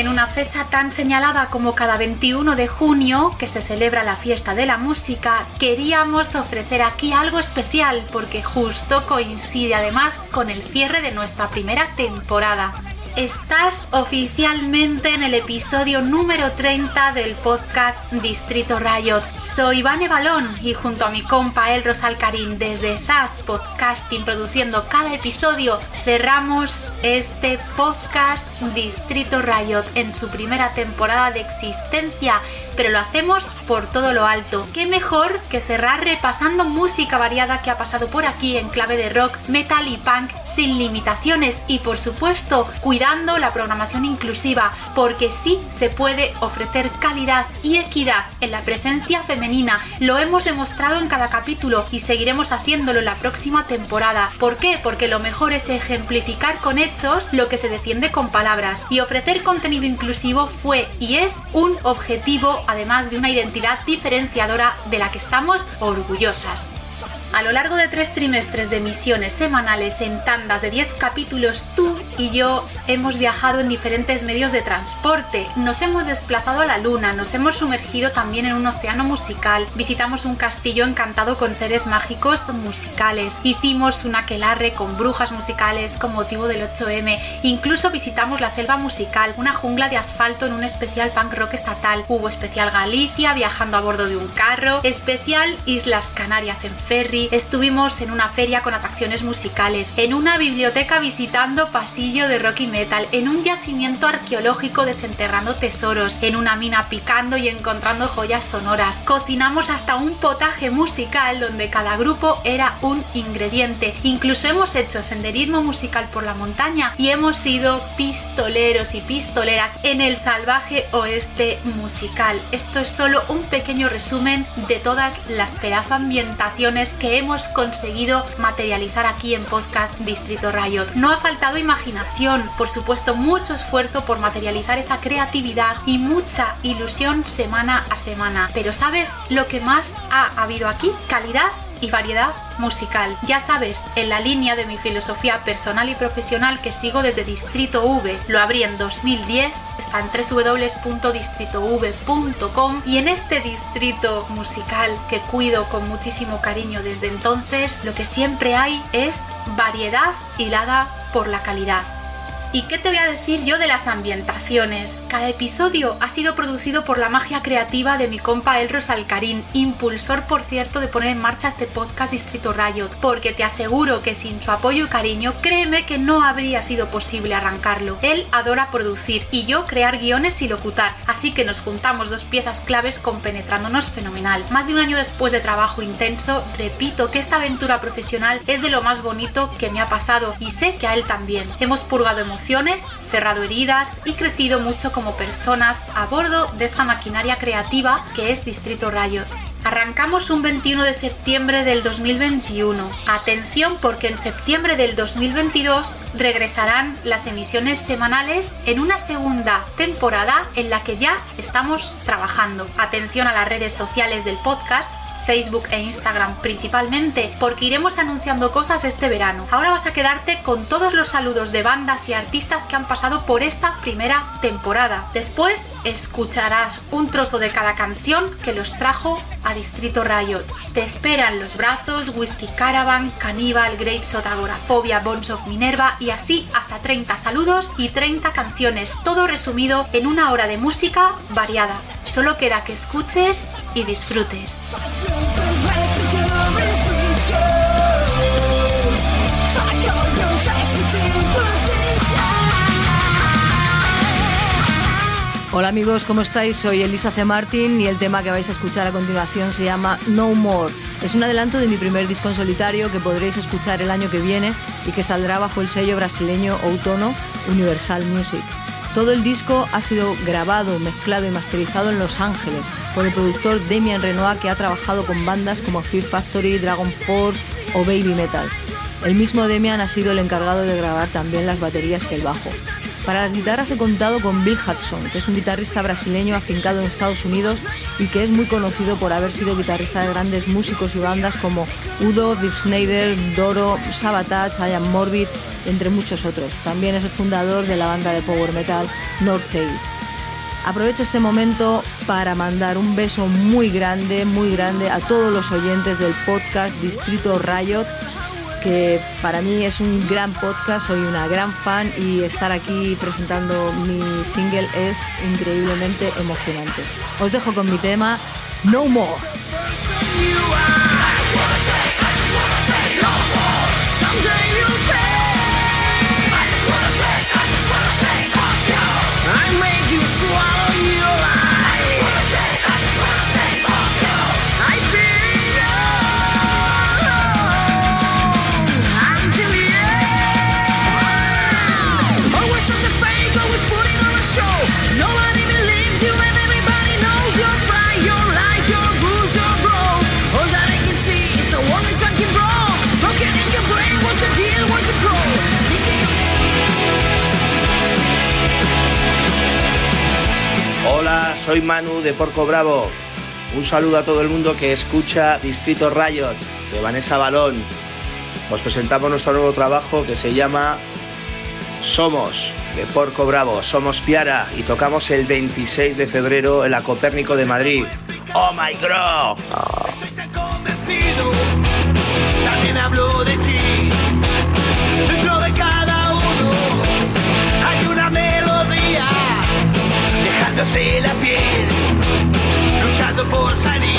En una fecha tan señalada como cada 21 de junio, que se celebra la fiesta de la música, queríamos ofrecer aquí algo especial porque justo coincide además con el cierre de nuestra primera temporada. Estás oficialmente en el episodio número 30 del podcast Distrito Riot. Soy Ivane Balón y junto a mi compa El Rosalcarín desde Zast Podcasting produciendo cada episodio cerramos este podcast Distrito Riot en su primera temporada de existencia, pero lo hacemos por todo lo alto. ¿Qué mejor que cerrar repasando música variada que ha pasado por aquí en clave de rock, metal y punk sin limitaciones y por supuesto cuidando la programación inclusiva, porque sí se puede ofrecer calidad y equidad en la presencia femenina. Lo hemos demostrado en cada capítulo y seguiremos haciéndolo en la próxima temporada. ¿Por qué? Porque lo mejor es ejemplificar con hechos lo que se defiende con palabras. Y ofrecer contenido inclusivo fue y es un objetivo, además de una identidad diferenciadora de la que estamos orgullosas. A lo largo de tres trimestres de emisiones semanales en tandas de 10 capítulos, tú y yo hemos viajado en diferentes medios de transporte, nos hemos desplazado a la luna, nos hemos sumergido también en un océano musical, visitamos un castillo encantado con seres mágicos musicales, hicimos un aquelarre con brujas musicales con motivo del 8M, incluso visitamos la selva musical, una jungla de asfalto en un especial punk rock estatal, hubo especial Galicia viajando a bordo de un carro, especial Islas Canarias en ferry, estuvimos en una feria con atracciones musicales, en una biblioteca visitando pasillo de rock y metal, en un yacimiento arqueológico desenterrando tesoros, en una mina picando y encontrando joyas sonoras. Cocinamos hasta un potaje musical donde cada grupo era un ingrediente. Incluso hemos hecho senderismo musical por la montaña y hemos sido pistoleros y pistoleras en el salvaje oeste musical. Esto es solo un pequeño resumen de todas las pedazo ambientaciones que hemos conseguido materializar aquí en Podcast Distrito Riot. No ha faltado imaginación, por supuesto mucho esfuerzo por materializar esa creatividad y mucha ilusión semana a semana. Pero ¿sabes lo que más ha habido aquí? Calidad y variedad musical. Ya sabes, en la línea de mi filosofía personal y profesional que sigo desde Distrito V, lo abrí en 2010, está en www.distritov.com y en este distrito musical que cuido con muchísimo cariño desde entonces, lo que siempre hay es variedad hilada por la calidad. ¿Y qué te voy a decir yo de las ambientaciones? Cada episodio ha sido producido por la magia creativa de mi compa Elros Alcarín, impulsor por cierto de poner en marcha este podcast Distrito Riot, porque te aseguro que sin su apoyo y cariño, créeme que no habría sido posible arrancarlo. Él adora producir y yo crear guiones y locutar, así que nos juntamos dos piezas claves compenetrándonos fenomenal. Más de un año después de trabajo intenso, repito que esta aventura profesional es de lo más bonito que me ha pasado y sé que a él también. Hemos purgado emociones cerrado heridas y crecido mucho como personas a bordo de esta maquinaria creativa que es Distrito Riot. Arrancamos un 21 de septiembre del 2021. Atención porque en septiembre del 2022 regresarán las emisiones semanales en una segunda temporada en la que ya estamos trabajando. Atención a las redes sociales del podcast Facebook e Instagram principalmente, porque iremos anunciando cosas este verano. Ahora vas a quedarte con todos los saludos de bandas y artistas que han pasado por esta primera temporada. Después escucharás un trozo de cada canción que los trajo a Distrito Riot. Te esperan Los Brazos, Whisky Caravan, Cannibal, Grapes, Agorafobia, Bones of Minerva y así hasta 30 saludos y 30 canciones, todo resumido en una hora de música variada. Solo queda que escuches y disfrutes. Hola amigos, ¿cómo estáis? Soy Elisa C. Martin y el tema que vais a escuchar a continuación se llama No More. Es un adelanto de mi primer disco en solitario que podréis escuchar el año que viene y que saldrá bajo el sello brasileño Outono Universal Music. Todo el disco ha sido grabado, mezclado y masterizado en Los Ángeles por el productor Demian Renoir que ha trabajado con bandas como Fear Factory, Dragon Force o Baby Metal. El mismo Demian ha sido el encargado de grabar también las baterías y el bajo. Para las guitarras he contado con Bill Hudson, que es un guitarrista brasileño afincado en Estados Unidos y que es muy conocido por haber sido guitarrista de grandes músicos y bandas como Udo, Dick Snyder, Doro, Sabotage, I Morbid, entre muchos otros. También es el fundador de la banda de power metal North Tail. Aprovecho este momento para mandar un beso muy grande, muy grande a todos los oyentes del podcast Distrito Riot, que para mí es un gran podcast, soy una gran fan y estar aquí presentando mi single es increíblemente emocionante. Os dejo con mi tema No More. Soy Manu de Porco Bravo. Un saludo a todo el mundo que escucha Distrito Riot de Vanessa Balón. Os presentamos nuestro nuevo trabajo que se llama Somos de Porco Bravo. Somos Piara y tocamos el 26 de febrero en la Copérnico de Madrid. ¡Oh my god! Dejándose la piel, luchando por salir.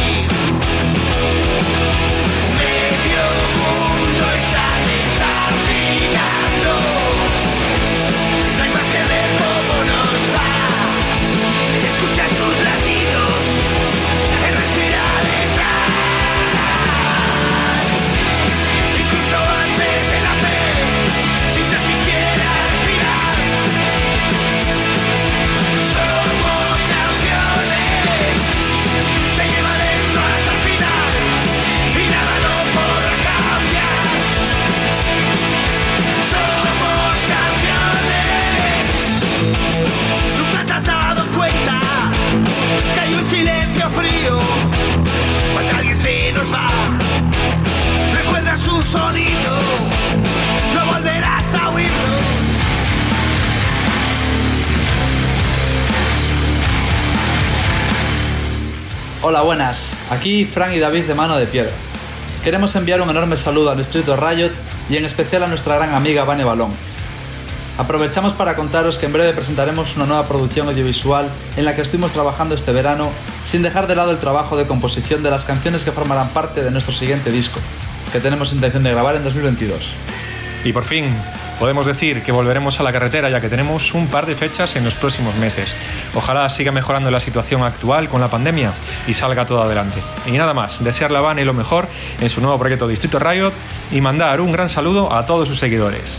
Aquí Frank y David de Mano de Piedra. Queremos enviar un enorme saludo al Distrito Riot y en especial a nuestra gran amiga Vane Balón. Aprovechamos para contaros que en breve presentaremos una nueva producción audiovisual en la que estuvimos trabajando este verano sin dejar de lado el trabajo de composición de las canciones que formarán parte de nuestro siguiente disco, que tenemos intención de grabar en 2022. Y por fin, podemos decir que volveremos a la carretera ya que tenemos un par de fechas en los próximos meses. Ojalá siga mejorando la situación actual con la pandemia y salga todo adelante. Y nada más, desearle a Vane lo mejor en su nuevo proyecto Distrito Riot y mandar un gran saludo a todos sus seguidores.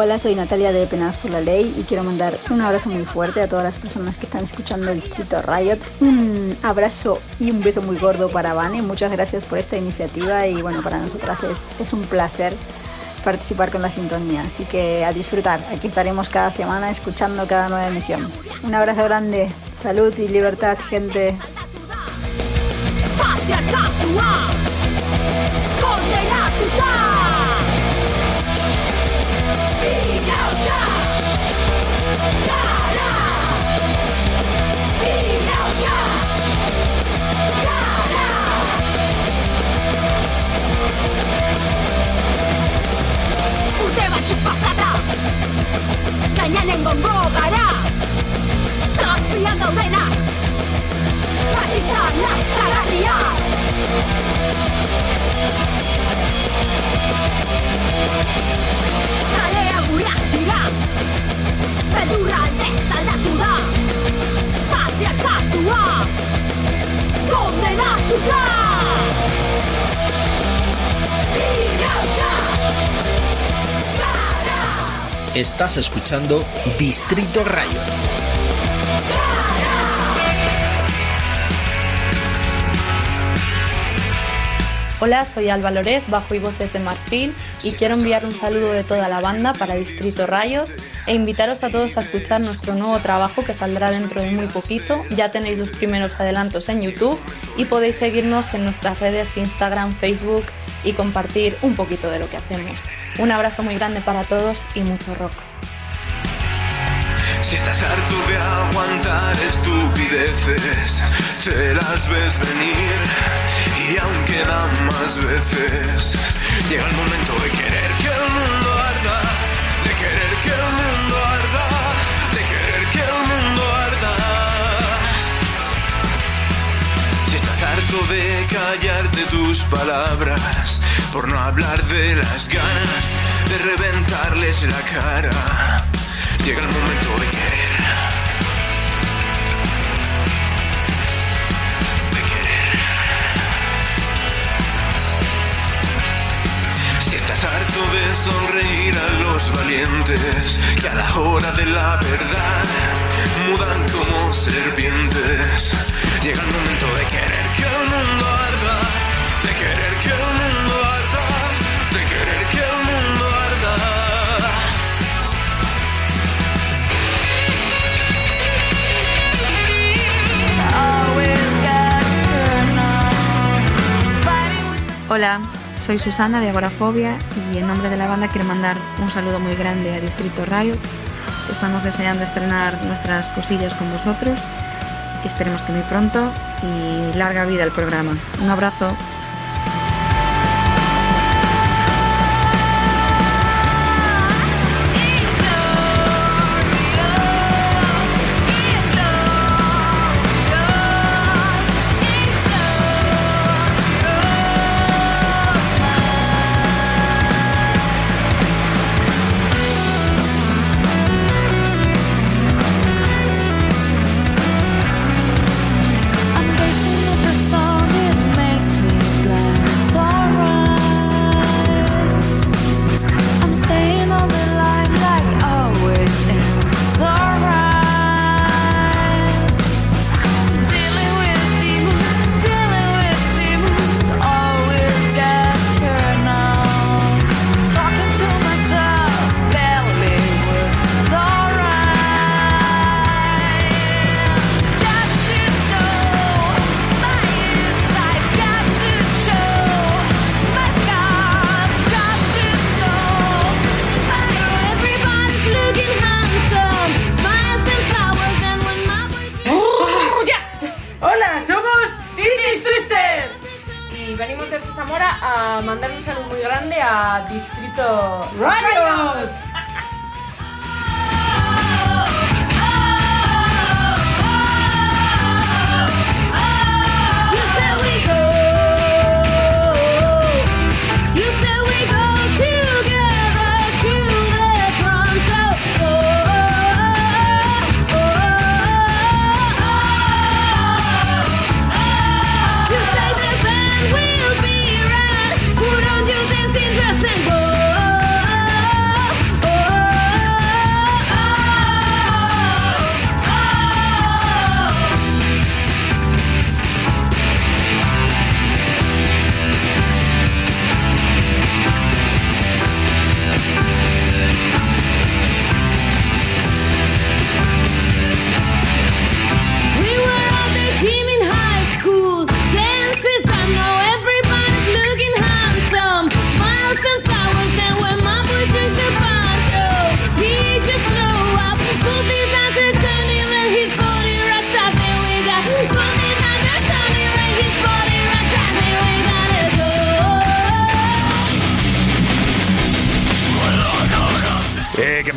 Hola, soy Natalia de Penadas por la Ley y quiero mandar un abrazo muy fuerte a todas las personas que están escuchando Distrito Riot. Un abrazo y un beso muy gordo para Vane. Muchas gracias por esta iniciativa y bueno, para nosotras es, es un placer participar con la sintonía. Así que a disfrutar. Aquí estaremos cada semana escuchando cada nueva emisión. Un abrazo grande. Salud y libertad, gente. batzuk pasata Gainanen gongo gara. Gazpian daudena Batxista nazkagarria. Kalea gureak dira. Estás escuchando Distrito Rayo. Hola, soy Alba Loret, bajo y voces de Marfil y quiero enviar un saludo de toda la banda para Distrito Riot e invitaros a todos a escuchar nuestro nuevo trabajo que saldrá dentro de muy poquito. Ya tenéis los primeros adelantos en YouTube y podéis seguirnos en nuestras redes Instagram, Facebook y compartir un poquito de lo que hacemos. Un abrazo muy grande para todos y mucho rock. Si estás harto de aguantar estupideces, te las ves venir y aún quedan más veces. Llega el momento de querer que el mundo de callarte tus palabras, por no hablar de las ganas de reventarles la cara. Llega el momento de querer. Estás harto de sonreír a los valientes que a la hora de la verdad mudan como serpientes. Llega el momento de querer que el mundo arda, de querer que el mundo arda, de querer que el mundo arda. Hola, soy Susana de Agorafobia y en nombre de la banda quiero mandar un saludo muy grande a Distrito Riot. Estamos deseando estrenar nuestras cosillas con vosotros. Esperemos que muy pronto y larga vida al programa. Un abrazo. Mandar un saludo muy grande a Distrito Riot.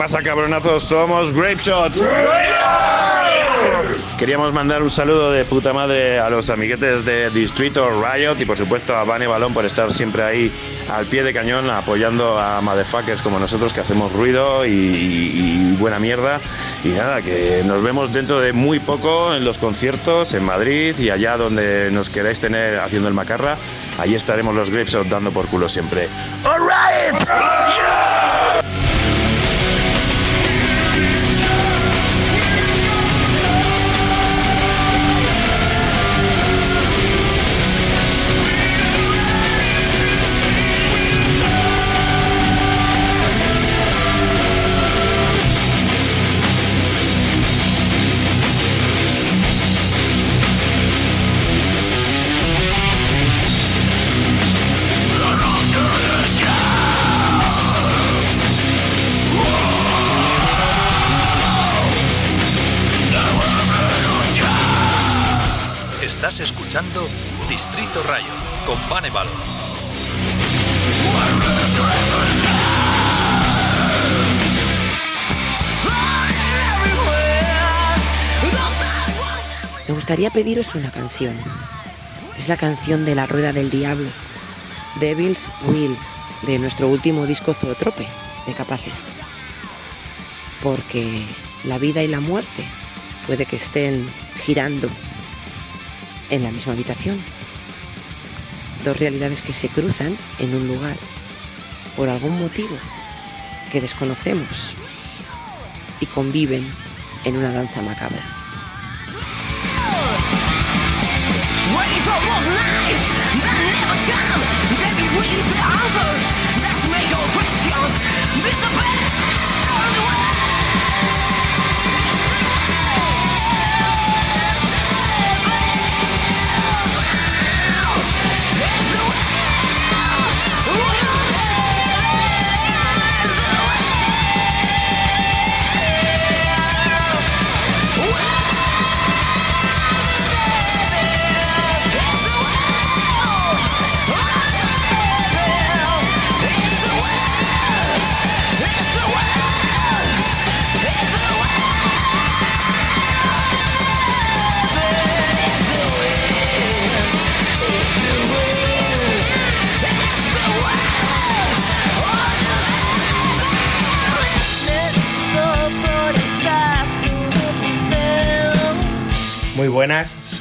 Pasa, cabronazos? Somos Grapeshot. Queríamos mandar un saludo de puta madre a los amiguetes de Distrito Riot y por supuesto a Vane Balón por estar siempre ahí al pie de cañón apoyando a motherfuckers como nosotros que hacemos ruido y, y- y buena mierda. Y nada, que nos vemos dentro de muy poco en los conciertos en Madrid y allá donde nos queráis tener haciendo el macarra. Allí estaremos los Grapeshot dando por culo siempre. ¡Alright! Distrito Rayo con. Me gustaría pediros una canción. Es la canción de La Rueda del Diablo, Devil's Will, de nuestro último disco Zootrope, de Capaces. Porque la vida y la muerte puede que estén girando en la misma habitación. Dos realidades que se cruzan en un lugar por algún motivo que desconocemos y conviven en una danza macabra.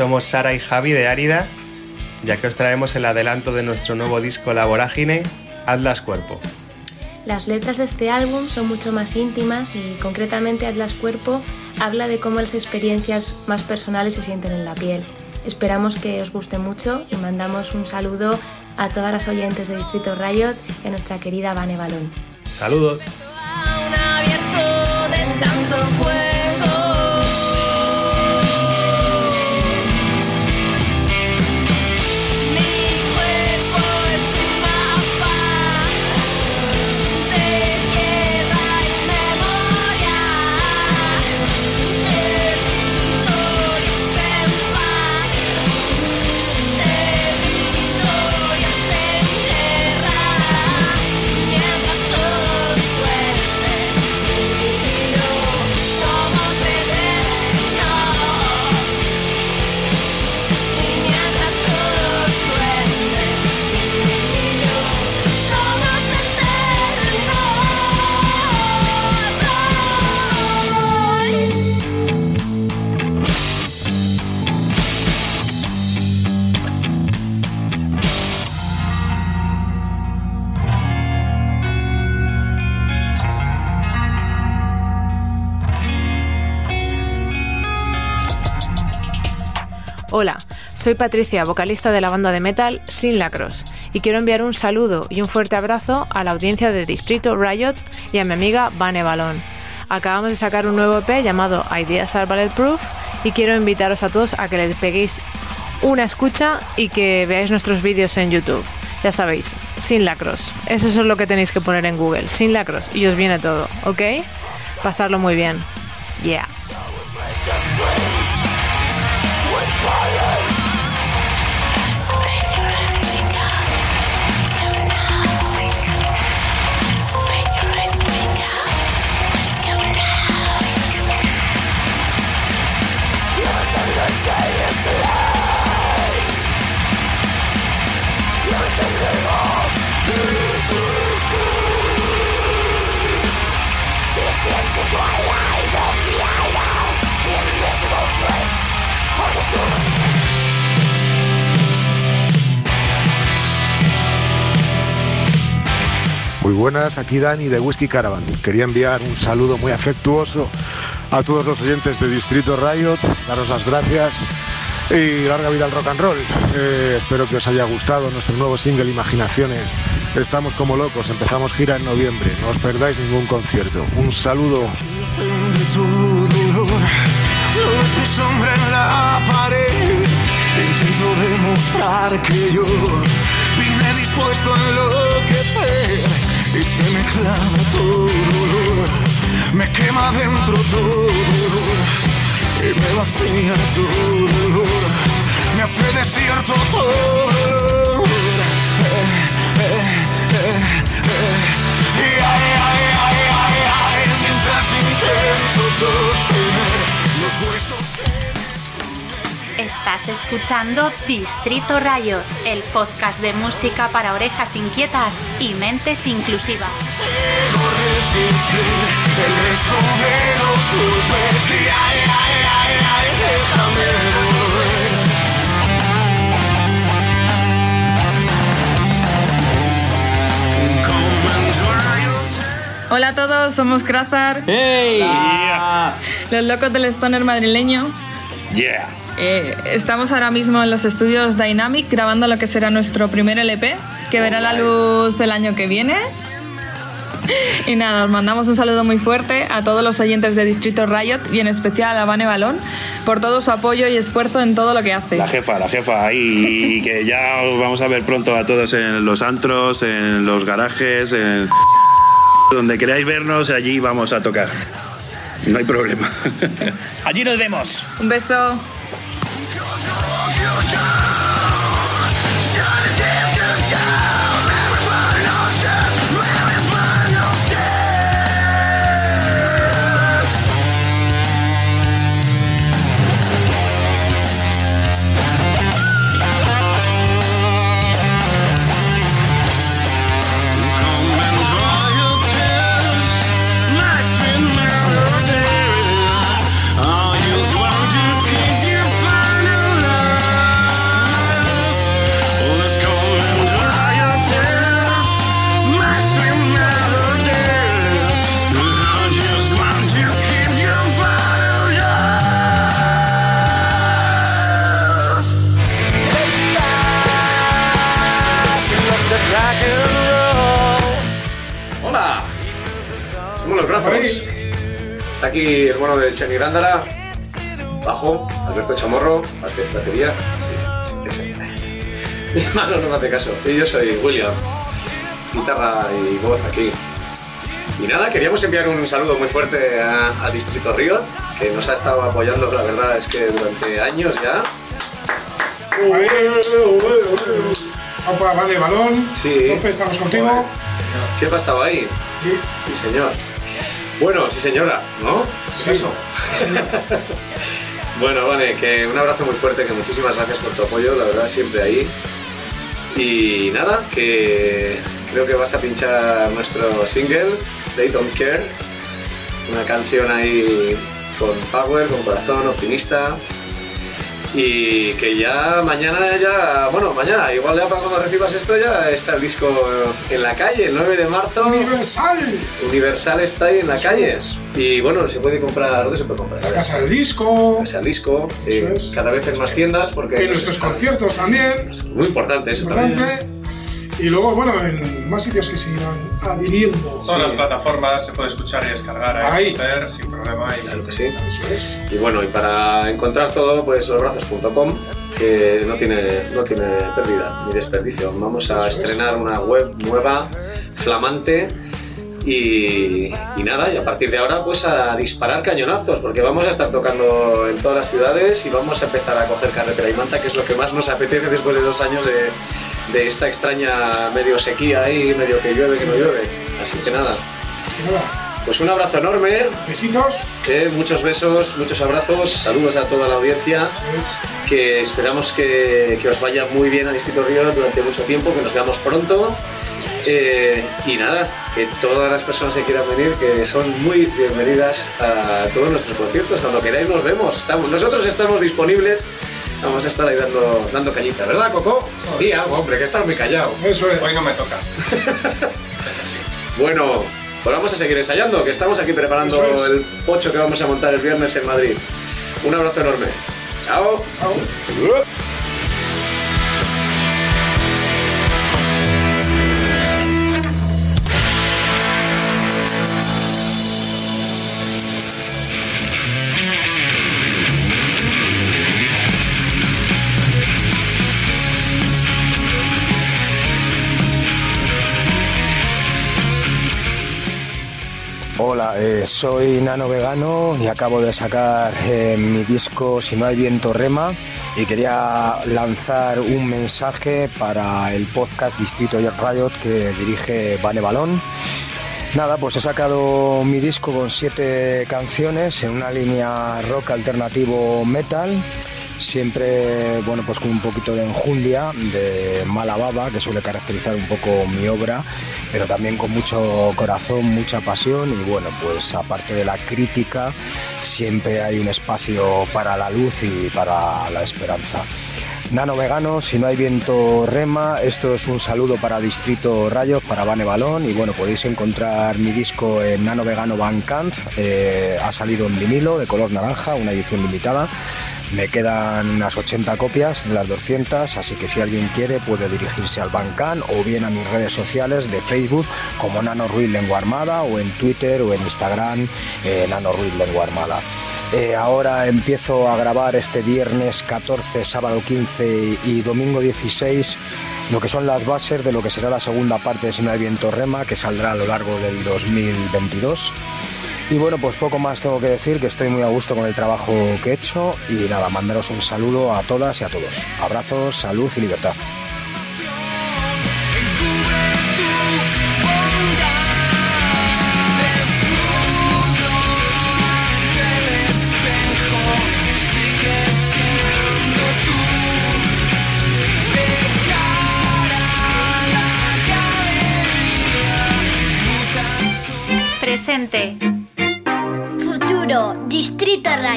Somos Sara y Javi de Árida, ya que os traemos el adelanto de nuestro nuevo disco La Vorágine, Atlas Cuerpo. Las letras de este álbum son mucho más íntimas y concretamente Atlas Cuerpo habla de cómo las experiencias más personales se sienten en la piel. Esperamos que os guste mucho y mandamos un saludo a todas las oyentes de Distrito Riot y a nuestra querida Vane Balón. Saludos. Soy Patricia, vocalista de la banda de metal Sin Lacros, y quiero enviar un saludo y un fuerte abrazo a la audiencia de Distrito Riot y a mi amiga Vane Balón. Acabamos de sacar un nuevo EP llamado Ideas Are Bulletproof y quiero invitaros a todos a que le peguéis una escucha y que veáis nuestros vídeos en YouTube. Ya sabéis, Sin Lacros. Eso es lo que tenéis que poner en Google, Sin Lacros, y os viene todo, ¿ok? Pasarlo muy bien. Yeah. Muy buenas, aquí Dani de Whisky Caravan. Quería enviar un saludo muy afectuoso a todos los oyentes de Distrito Riot, daros las gracias y larga vida al rock and roll. Eh, espero que os haya gustado nuestro nuevo single Imaginaciones. Estamos como locos, empezamos gira en noviembre, no os perdáis ningún concierto. Un saludo. Es mi sombra en la pared. Intento demostrar que yo vine dispuesto a enloquecer. Y se me clava todo dolor. Me quema dentro todo dolor. Y me vacía todo dolor. Me hace muerto todo. Y ay, ay, ay, ay, ay, mientras intento sostener los huesos Estás escuchando Distrito Rayo, el podcast de música para orejas inquietas y mentes inclusivas. Consigo resistir el resto de los golpes y ay, ay, ay, ay, déjame volver. Hola a todos, somos Krazar. ¡Hey! Los locos del stoner madrileño. Yeah. Eh, estamos ahora mismo en los estudios Dynamic grabando lo que será nuestro primer LP, que verá la luz el año que viene. Y nada, os mandamos un saludo muy fuerte a todos los oyentes de Distrito Riot y en especial a Vane Balón por todo su apoyo y esfuerzo en todo lo que hace. La jefa, la jefa y que ya os vamos a ver pronto a todos en los antros, en los garajes, en donde queráis vernos, allí vamos a tocar. No hay problema. Allí nos vemos. Un beso. Los brazos. Está aquí el bueno de Chemi Gándara, bajo, Alberto Chamorro, bate- batería. Sí, sí, ese, ese. Mi hermano no me hace caso. Y yo soy William, guitarra y voz aquí. Y nada, queríamos enviar un saludo muy fuerte a, a Distrito Río, que nos ha estado apoyando, la verdad es que durante años ya. Opa, vale, balón. Sí. Estamos contigo. Siempre ha estado ahí. Sí. Sí, señor. Bueno, sí, señora, ¿no? Sí. Eso. bueno, vale, que un abrazo muy fuerte, que muchísimas gracias por tu apoyo, la verdad, siempre ahí. Y nada, que creo que vas a pinchar nuestro single, They Don't Care, una canción ahí con power, con corazón optimista. Y que ya mañana ya, bueno, mañana, igual ya para cuando recibas esto ya está el disco en la calle, el 9 de marzo. Universal. Universal está ahí en la calle. Y bueno, se puede comprar, ¿dónde se puede comprar? La casa del disco. Casa del disco, Eso eh, es. cada vez en más tiendas porque... En nuestros conciertos también. Muy importante eso también. Y luego, bueno, en más sitios que se irán adhiriendo. Todas las plataformas se puede escuchar y descargar Ahí. ahí, ver sin problema. Y... Claro que sí. Eso es. Y bueno, y para encontrar todo, pues losbrazos.com, que no tiene, no tiene pérdida ni desperdicio. Vamos a Eso es. estrenar una web nueva, flamante. Y, y nada, y a partir de ahora pues a disparar cañonazos, porque vamos a estar tocando en todas las ciudades y vamos a empezar a coger carretera y manta, que es lo que más nos apetece después de dos años de, de esta extraña medio sequía ahí, medio que llueve, que no llueve. Así que nada, pues un abrazo enorme. besitos. Eh, muchos besos, muchos abrazos, saludos a toda la audiencia. Que esperamos que, que os vaya muy bien a Distrito Río durante mucho tiempo, que nos veamos pronto. Eh, y nada, que todas las personas que quieran venir, que son muy bienvenidas a todos nuestros conciertos. Cuando queráis nos vemos. Estamos, nosotros estamos disponibles. Vamos a estar ahí dando, dando ¿verdad, Coco? Di algo, hombre, que estás muy callado. Eso es. Hoy no me toca. Bueno, pues vamos a seguir ensayando, que estamos aquí preparando es. el pocho que vamos a montar el viernes en Madrid. Un abrazo enorme. Chao. Eh, soy Nano Vegano y acabo de sacar eh, mi disco Si no hay viento rema y quería lanzar un mensaje para el podcast Distrito Riot que dirige Vane Balón. Nada, pues he sacado mi disco con siete canciones en una línea rock alternativo metal. Siempre, bueno, pues con un poquito de enjundia, de mala baba, que suele caracterizar un poco mi obra, pero también con mucho corazón, mucha pasión y bueno, pues aparte de la crítica, siempre hay un espacio para la luz y para la esperanza. Nano Vegano, si no hay viento rema, esto es un saludo para Distrito Rayos, para Vane Balón y bueno, podéis encontrar mi disco en Nano Vegano Bandcamp, eh, ha salido en vinilo de color naranja, una edición limitada. Me quedan unas 80 copias de las 200, así que si alguien quiere puede dirigirse al Bandcamp o bien a mis redes sociales de Facebook como Nano Ruiz Lengua Armada o en Twitter o en Instagram eh, Nano Ruiz Lengua Armada. Eh, ahora empiezo a grabar este viernes 14, sábado 15 y domingo 16 lo que son las bases de lo que será la segunda parte de Si no hay viento rema que saldrá a lo largo del 2022. Y bueno, pues poco más tengo que decir, que estoy muy a gusto con el trabajo que he hecho y nada, mandaros un saludo a todas y a todos. Abrazos, salud y libertad.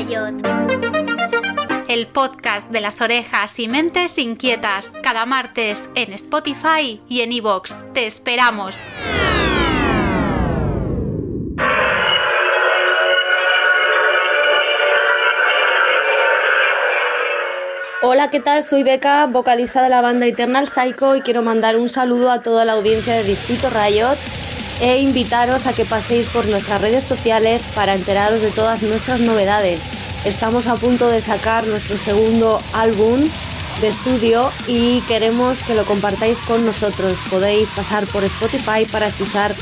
Rayot. El podcast de las orejas y mentes inquietas, cada martes en Spotify y en iVoox. Te esperamos. Hola, ¿qué tal? Soy Beca, vocalista de la banda Eternal Psycho y quiero mandar un saludo a toda la audiencia de Distrito Riot e invitaros a que paséis por nuestras redes sociales para enteraros de todas nuestras novedades. Estamos a punto de sacar nuestro segundo álbum de estudio y queremos que lo compartáis con nosotros. Podéis pasar por Spotify para escuchar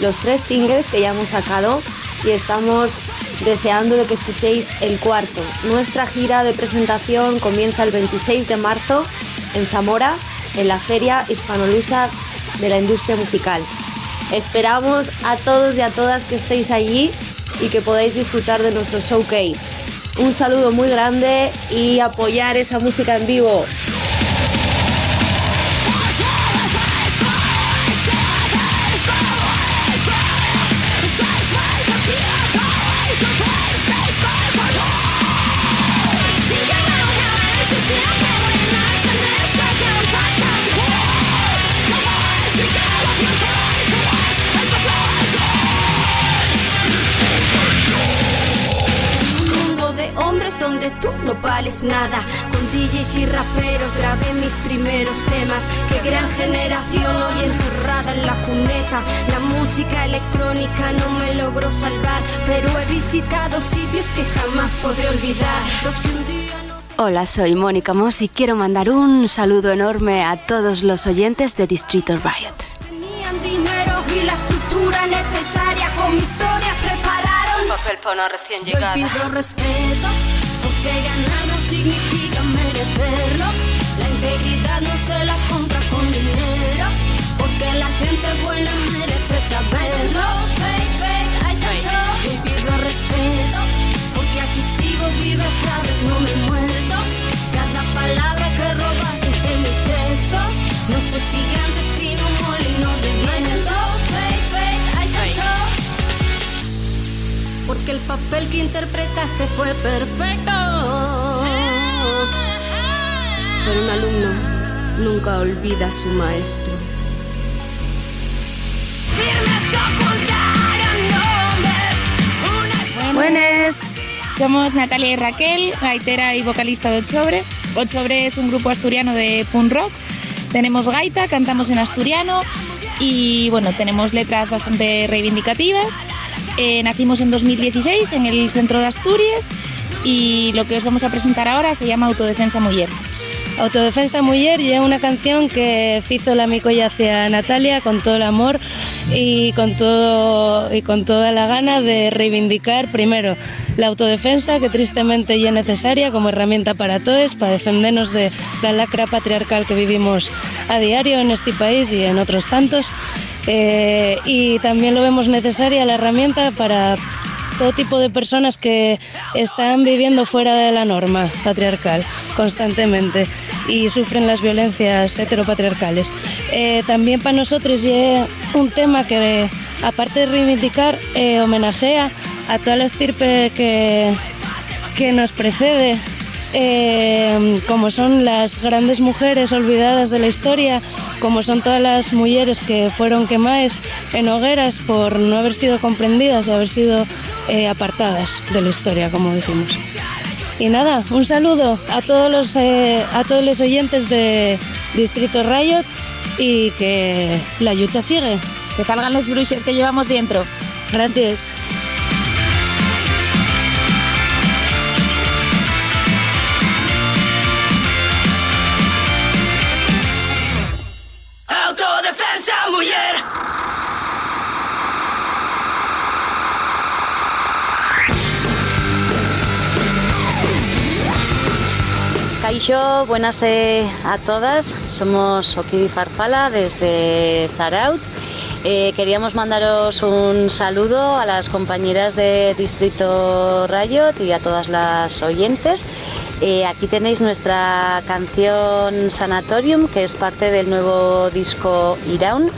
los tres singles que ya hemos sacado y estamos deseando de que escuchéis el cuarto. Nuestra gira de presentación comienza el 26 de marzo en Zamora, en la Feria Hispanolusa de la Industria Musical. Esperamos a todos y a todas que estéis allí y que podáis disfrutar de nuestro showcase. Un saludo muy grande y apoyar esa música en vivo. Vales nada. Con DJs y raperos grabé mis primeros temas. Qué gran generación hoy encerrada en la cuneta. La música electrónica no me logró salvar, pero he visitado sitios que jamás podré olvidar. Los que un día Hola, soy Mónica Moss y quiero mandar un saludo enorme a todos los oyentes de Distrito Riot. tenían dinero y la estructura necesaria con mi historia prepararon. Papel para una recién pido respeto, porque ganar no significa merecerlo. La integridad no se la compra con dinero, porque la gente buena merece saberlo. Fake, fake, hay tanto. Yo pido respeto, porque aquí sigo viva, sabes, no me he muerto. Cada palabra que robaste de mis textos, no se gigantes sino molinos de viento. Porque el papel que interpretaste fue perfecto. Un alumno nunca olvida a su maestro. Buenas, somos Natalia y Raquel, gaitera y vocalista de Ochobre. Ochobre es un grupo asturiano de punk rock. Tenemos gaita, cantamos en asturiano y bueno, tenemos letras bastante reivindicativas. Eh, nacimos en 2016 en el centro de Asturias y lo que os vamos a presentar ahora se llama Autodefensa Mujer. Autodefensa Mujer y es una canción que hizo la micolla hacia Natalia con todo el amor y con todo y con toda la gana de reivindicar primero la autodefensa que tristemente ya es necesaria como herramienta para todos para defendernos de la lacra patriarcal que vivimos a diario en este país y en otros tantos Eh, y también lo vemos necesaria la herramienta para todo tipo de personas que están viviendo fuera de la norma patriarcal constantemente y sufren las violencias heteropatriarcales. Eh, también para nosotros es un tema que, aparte de reivindicar, eh, homenajea a toda la estirpe que, que nos precede, eh, como son las grandes mujeres olvidadas de la historia, como son todas las mujeres que fueron quemadas en hogueras por no haber sido comprendidas y haber sido eh, apartadas de la historia, como dijimos. Y nada, un saludo a todos los eh, a todos los oyentes de Distrito Riot y que la lucha sigue. Que salgan los bruixes que llevamos dentro. Gracias. Buenas eh, a todas. Somos Okibi Farfala desde Zaraut. Eh, queríamos mandaros un saludo a las compañeras de Distrito Riot y a todas las oyentes. Eh, aquí tenéis nuestra canción Sanatorium, que es parte del nuevo disco Iraun.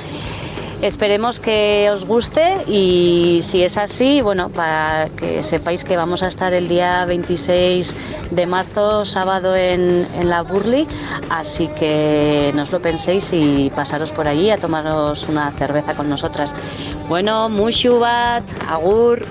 Esperemos que os guste y si es así, bueno, para que sepáis que vamos a estar el día 26 de marzo, sábado en, en la Burley, así que no os lo penséis y pasaros por allí a tomaros una cerveza con nosotras. Bueno, Mushubat, Agur.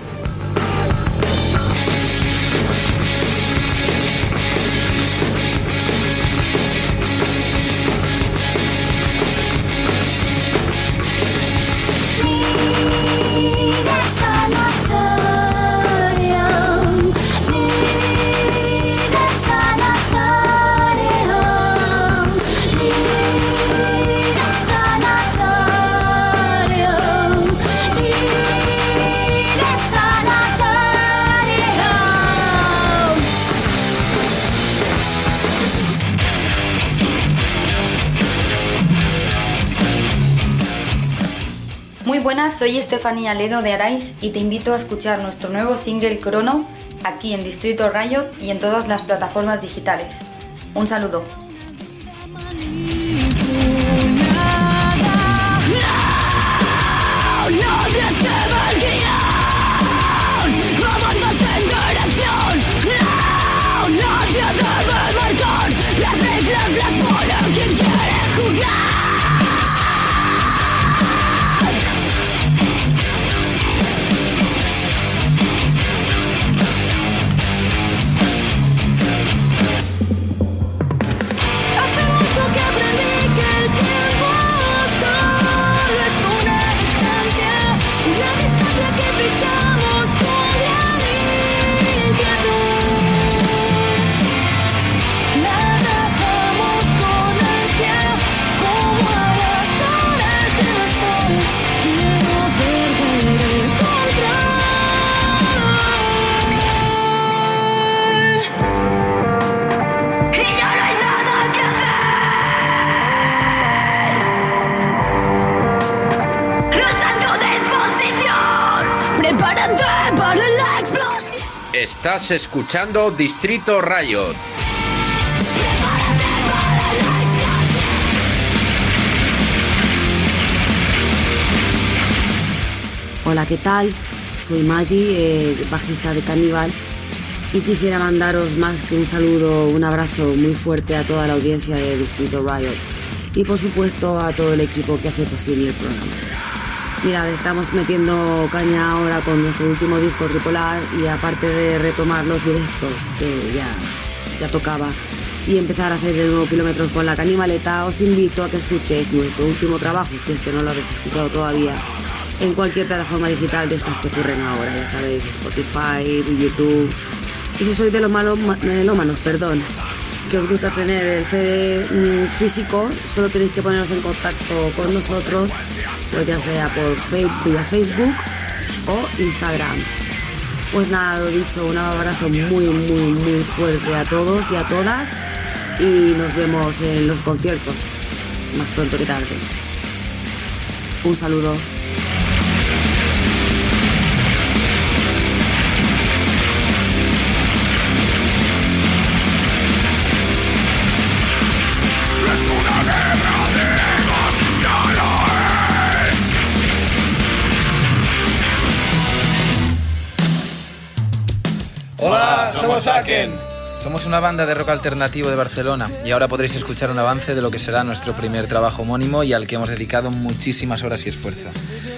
Soy Estefanía Ledo de Arais y te invito a escuchar nuestro nuevo single Crono aquí en Distrito Riot y en todas las plataformas digitales. Un saludo. Estás escuchando Distrito Riot. Hola, ¿qué tal? Soy Maggi, eh, bajista de Cannibal, y quisiera mandaros más que un saludo, un abrazo muy fuerte a toda la audiencia de Distrito Riot y por supuesto a todo el equipo que hace posible el programa. Mirad, estamos metiendo caña ahora con nuestro último disco tripolar y aparte de retomar los directos que ya, ya tocaba y empezar a hacer de nuevo kilómetros con la canimaleta, os invito a que escuchéis nuestro último trabajo, si es que no lo habéis escuchado todavía, en cualquier plataforma digital de estas que ocurren ahora, ya sabéis, Spotify, YouTube. Y si sois de los malos, melómanos, perdón, que os gusta tener el CD mm, físico, solo tenéis que poneros en contacto con nosotros, pues ya sea por vía Facebook o Instagram. Pues nada, lo dicho, un abrazo muy, muy, muy fuerte a todos y a todas y nos vemos en los conciertos, más pronto que tarde. Un saludo. Hola, somos una banda de rock alternativo de Barcelona y ahora podréis escuchar un avance de lo que será nuestro primer trabajo homónimo y al que hemos dedicado muchísimas horas y esfuerzo.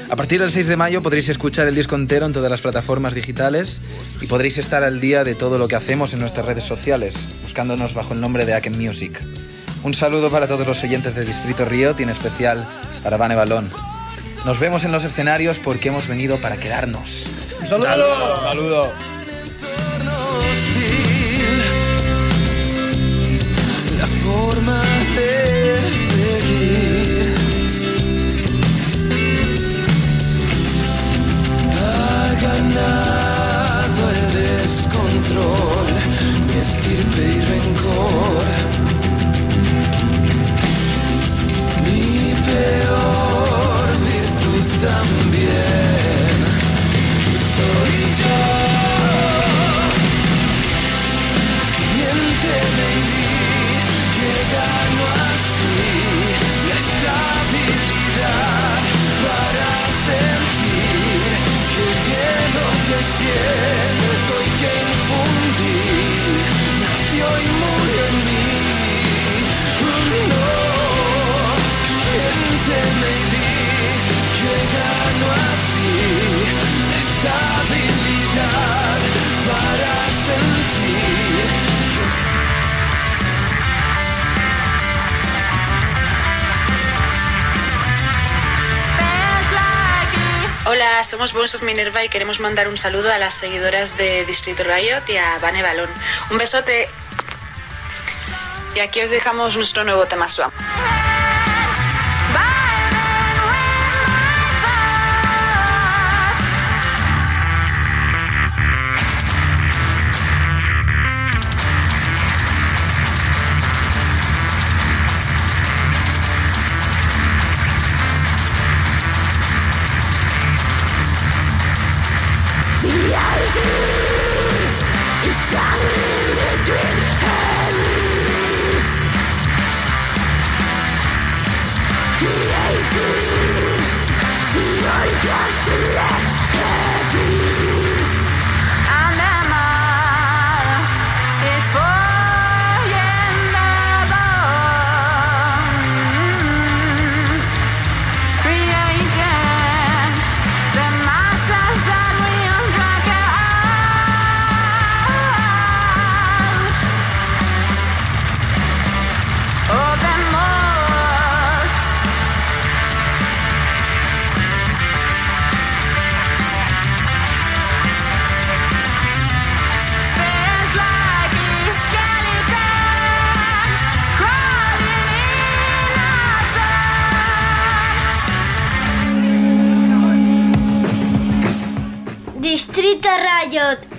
A partir del 6 de mayo podréis escuchar el disco entero en todas las plataformas digitales y podréis estar al día de todo lo que hacemos en nuestras redes sociales, buscándonos bajo el nombre de Aken Music. Un saludo para todos los oyentes de Distrito Riot y en especial para Vane Balón. Nos vemos en los escenarios porque hemos venido para quedarnos. ¡Un saludo! ¡Saludo! La forma de Of y queremos mandar un saludo a las seguidoras de Distrito Riot y a Vane Balón. Un besote. Y aquí os dejamos nuestro nuevo tema swap.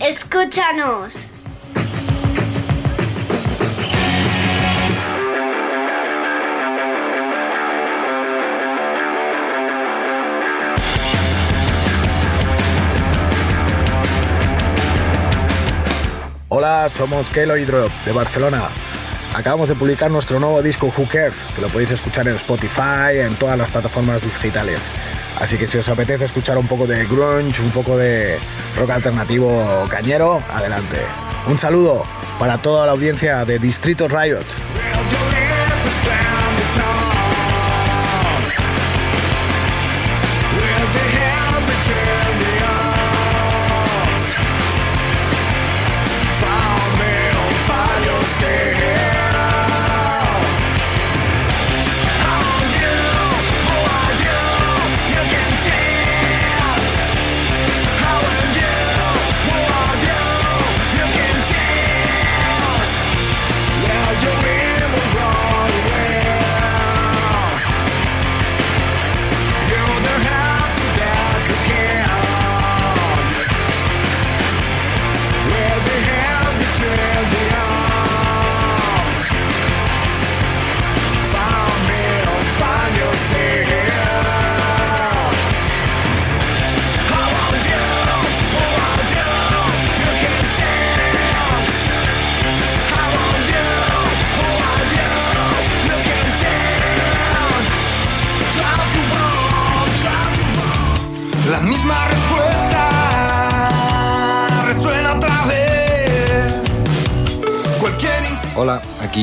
Escúchanos. Hola, somos Kelo de Barcelona. Acabamos de publicar nuestro nuevo disco Who Cares, que lo podéis escuchar en Spotify, en todas las plataformas digitales. Así que si os apetece escuchar un poco de grunge, un poco de rock alternativo cañero, adelante. Un saludo para toda la audiencia de Distrito Riot.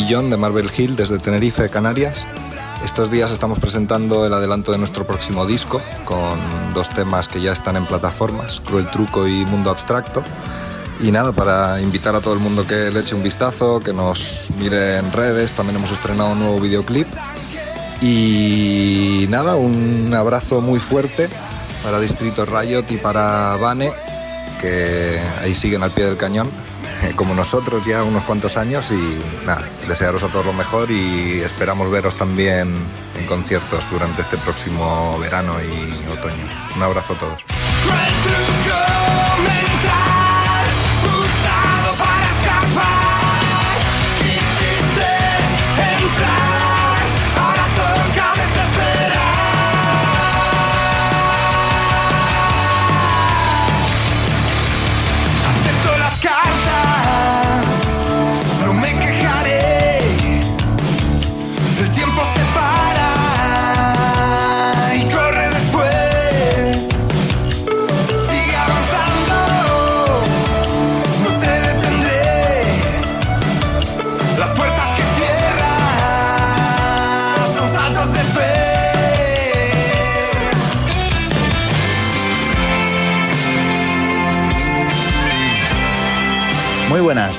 De Marvel Hill desde Tenerife, Canarias. Estos días estamos presentando el adelanto de nuestro próximo disco con dos temas que ya están en plataformas, Cruel Truco y Mundo Abstracto. Y nada, para invitar a todo el mundo que le eche un vistazo, que nos mire en redes, también hemos estrenado un nuevo videoclip. Y nada, un abrazo muy fuerte para Distrito Riot y para Vane, que ahí siguen al pie del cañón, como nosotros ya unos cuantos años. Y nada, desearos a todos lo mejor y esperamos veros también en conciertos durante este próximo verano y otoño. Un abrazo a todos.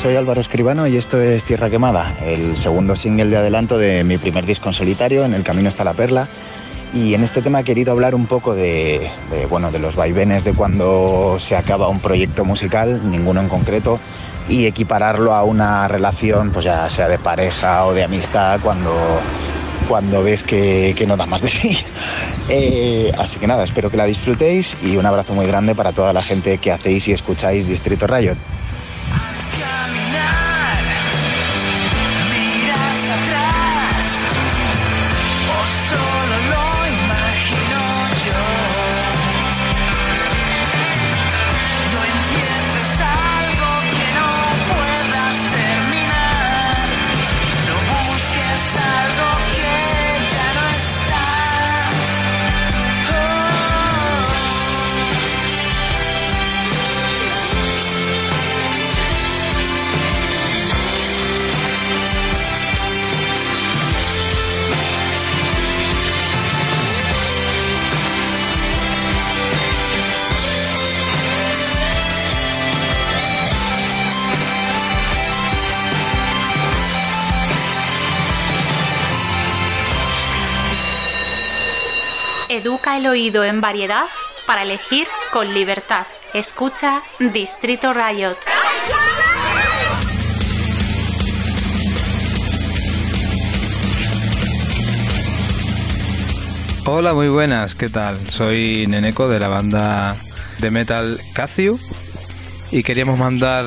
Soy Álvaro Escribano y esto es Tierra Quemada, el segundo single de adelanto de mi primer disco en solitario, En el Camino está la Perla. Y en este tema he querido hablar un poco de, bueno, de los vaivenes de cuando se acaba un proyecto musical, ninguno en concreto, y equipararlo a una relación, pues ya sea de pareja o de amistad, cuando, cuando ves que, que no da más de sí. Eh, así que nada, espero que la disfrutéis y un abrazo muy grande para toda la gente que hacéis y escucháis Distrito Riot. Educa el oído en variedad para elegir con libertad. Escucha Distrito Riot. Hola, muy buenas, ¿qué tal? Soy Neneco de la banda de metal Cathiu y queríamos mandar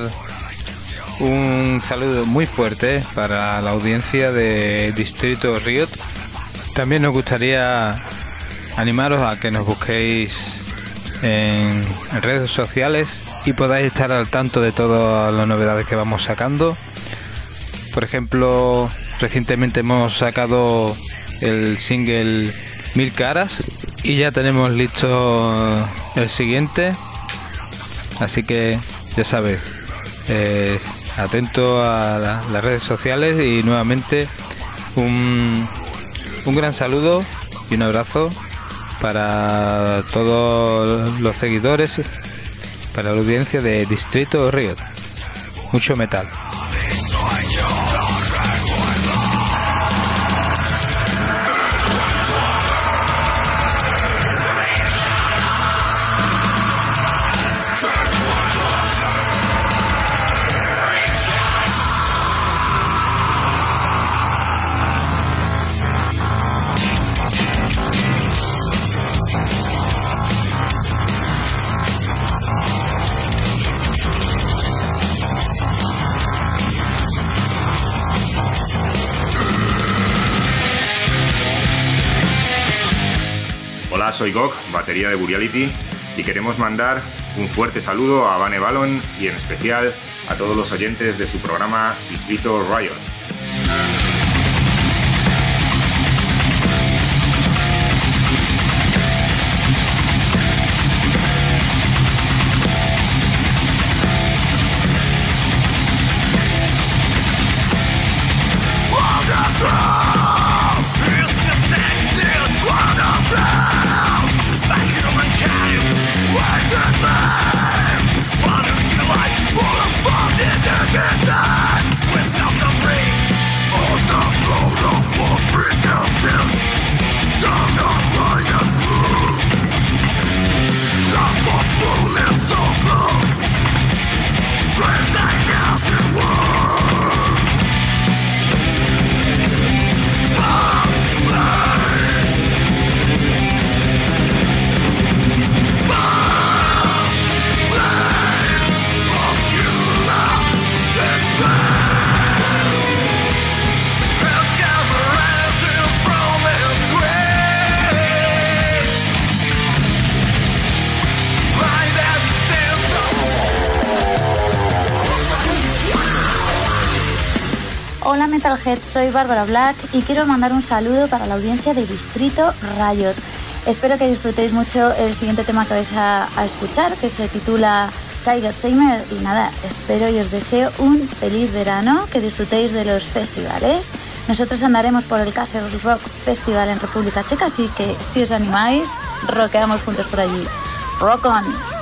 un saludo muy fuerte para la audiencia de Distrito Riot. También nos gustaría animaros a que nos busquéis en, redes sociales y podáis estar al tanto de todas las novedades que vamos sacando. Por ejemplo, recientemente hemos sacado el single Mil Caras y ya tenemos listo el siguiente. Así que ya sabes, eh, atento a la- las redes sociales y nuevamente un, un gran saludo y un abrazo para todos los seguidores, para la audiencia de Distrito Riot. Mucho metal. Soy Gok, batería de Buriality, y queremos mandar un fuerte saludo a Vane Ballon y en especial a todos los oyentes de su programa Distrito Riot. Soy Bárbara Black y quiero mandar un saludo para la audiencia de Distrito Riot. Espero que disfrutéis mucho el siguiente tema que vais a, escuchar, que se titula Tiger Tamer. Y nada, espero y os deseo un feliz verano, que disfrutéis de los festivales. Nosotros andaremos por el Castle Rock Festival en República Checa, así que si os animáis, rockeamos juntos por allí. Rock on!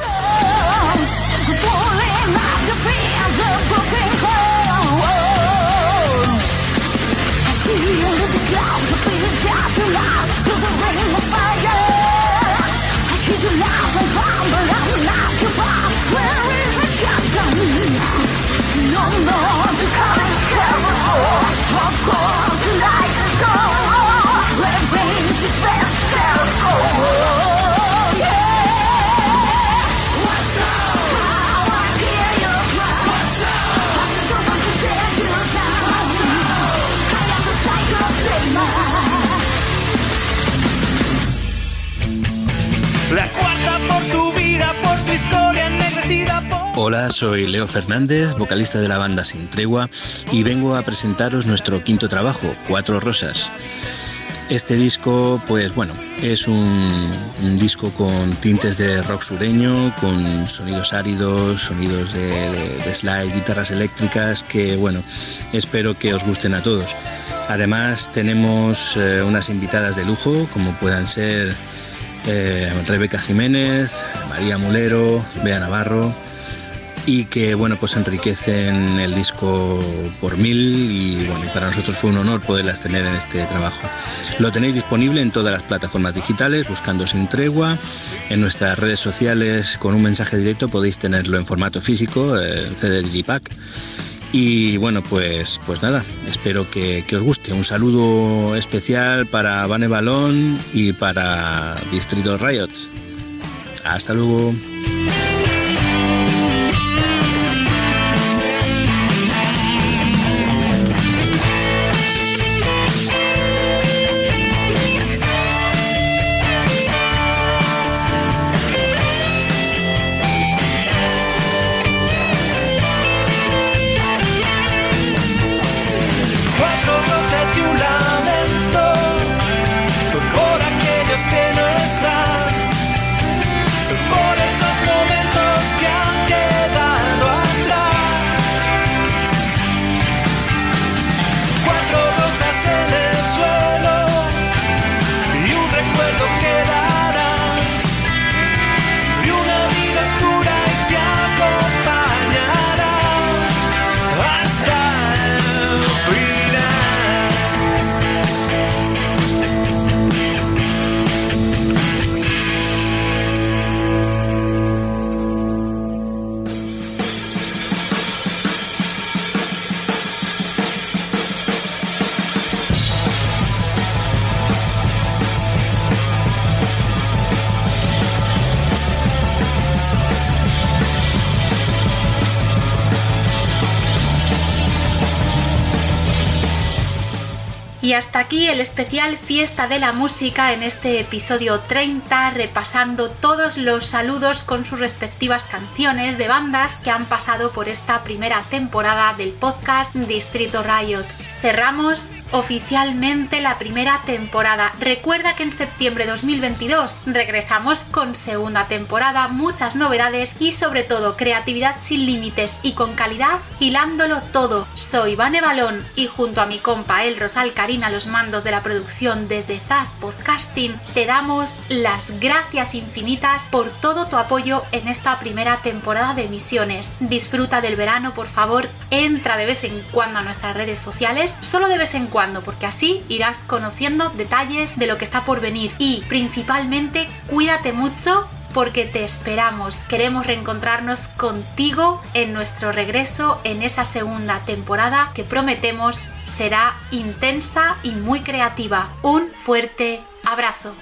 to love, to the rain. Hola, soy Leo Fernández, vocalista de la banda Sin Tregua, y vengo a presentaros nuestro quinto trabajo, Cuatro Rosas. Este disco, pues bueno, es un, disco con tintes de rock sureño, con sonidos áridos, sonidos de slide, guitarras eléctricas, que bueno, espero que os gusten a todos. Además tenemos eh, unas invitadas de lujo, como puedan ser eh, Rebeca Jiménez, María Mulero, Bea Navarro y que bueno pues enriquecen el disco por mil y bueno para nosotros fue un honor poderlas tener en este trabajo. Lo tenéis disponible en todas las plataformas digitales buscando sin tregua, en nuestras redes sociales con un mensaje directo podéis tenerlo en formato físico, eh, en CD Digipack. Y bueno, pues, pues nada, espero que, que os guste. Un saludo especial para Vane Balón y para Distrito Riots. Hasta luego. Y hasta aquí el especial Fiesta de la Música en este episodio 30, repasando todos los saludos con sus respectivas canciones de bandas que han pasado por esta primera temporada del podcast Distrito Riot. Cerramos oficialmente la primera temporada. Recuerda que en septiembre de 2022 regresamos con segunda temporada, muchas novedades y sobre todo creatividad sin límites y con calidad, hilándolo todo. Soy Vane Balón y junto a mi compa El Rosal Karina los mandos de la producción desde Zaz Podcasting, te damos las gracias infinitas por todo tu apoyo en esta primera temporada de emisiones. Disfruta del verano, por favor, entra de vez en cuando a nuestras redes sociales, solo de vez en porque así irás conociendo detalles de lo que está por venir y principalmente cuídate mucho porque te esperamos. Queremos reencontrarnos contigo en nuestro regreso en esa segunda temporada que prometemos será intensa y muy creativa. Un fuerte abrazo.